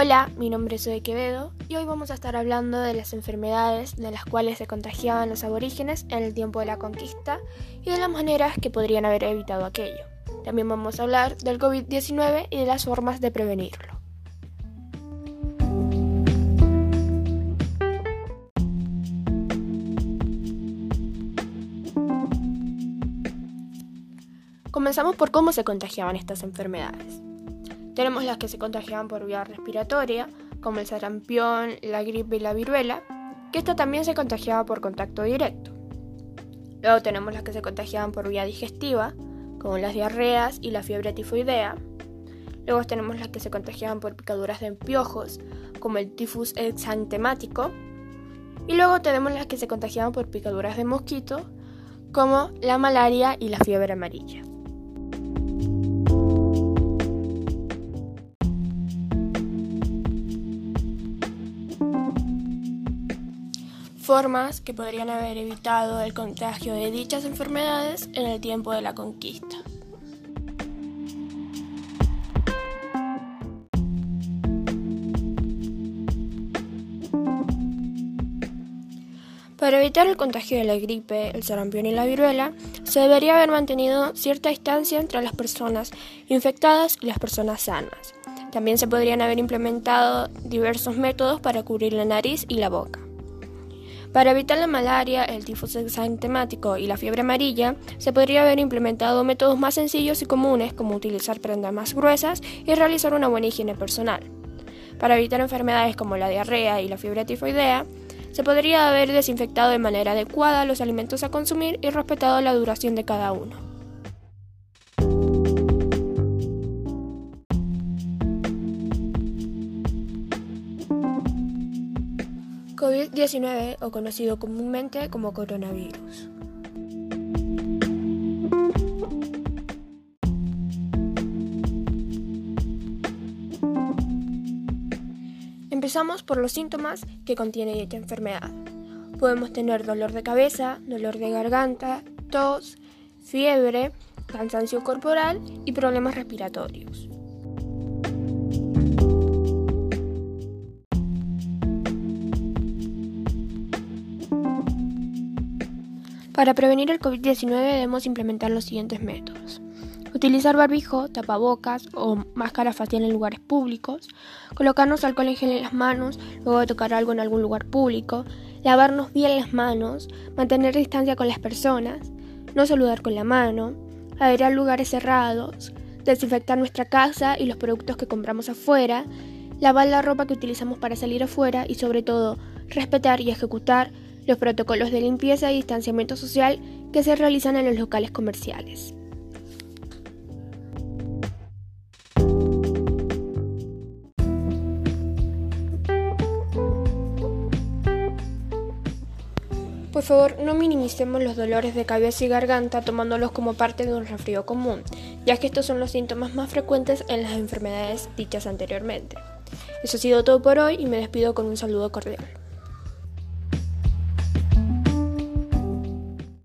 Hola, mi nombre es Zoe Quevedo y hoy vamos a estar hablando de las enfermedades de las cuales se contagiaban los aborígenes en el tiempo de la conquista y de las maneras que podrían haber evitado aquello. También vamos a hablar del COVID-19 y de las formas de prevenirlo. Comenzamos por cómo se contagiaban estas enfermedades. Tenemos las que se contagiaban por vía respiratoria, como el sarampión, la gripe y la viruela, que esta también se contagiaba por contacto directo. Luego tenemos las que se contagiaban por vía digestiva, como las diarreas y la fiebre tifoidea. Luego tenemos las que se contagiaban por picaduras de piojos, como el tifus exantemático. Y luego tenemos las que se contagiaban por picaduras de mosquito, como la malaria y la fiebre amarilla. Formas que podrían haber evitado el contagio de dichas enfermedades en el tiempo de la conquista. Para evitar el contagio de la gripe, el sarampión y la viruela, se debería haber mantenido cierta distancia entre las personas infectadas y las personas sanas. También se podrían haber implementado diversos métodos para cubrir la nariz y la boca. Para evitar la malaria, el tifus exantemático y la fiebre amarilla, se podría haber implementado métodos más sencillos y comunes como utilizar prendas más gruesas y realizar una buena higiene personal. Para evitar enfermedades como la diarrea y la fiebre tifoidea, se podría haber desinfectado de manera adecuada los alimentos a consumir y respetado la duración de cada uno. COVID-19 o conocido comúnmente como coronavirus. Empezamos por los síntomas que contiene dicha enfermedad. Podemos tener dolor de cabeza, dolor de garganta, tos, fiebre, cansancio corporal y problemas respiratorios. Para prevenir el COVID-19 debemos implementar los siguientes métodos. Utilizar barbijo, tapabocas o máscara facial en lugares públicos, colocarnos alcohol en gel en las manos luego de tocar algo en algún lugar público, lavarnos bien las manos, mantener distancia con las personas, no saludar con la mano, a lugares cerrados, desinfectar nuestra casa y los productos que compramos afuera, lavar la ropa que utilizamos para salir afuera y sobre todo respetar y ejecutar los protocolos de limpieza y distanciamiento social que se realizan en los locales comerciales. Por favor, no minimicemos los dolores de cabeza y garganta tomándolos como parte de un resfrío común, ya que estos son los síntomas más frecuentes en las enfermedades dichas anteriormente. Eso ha sido todo por hoy y me despido con un saludo cordial.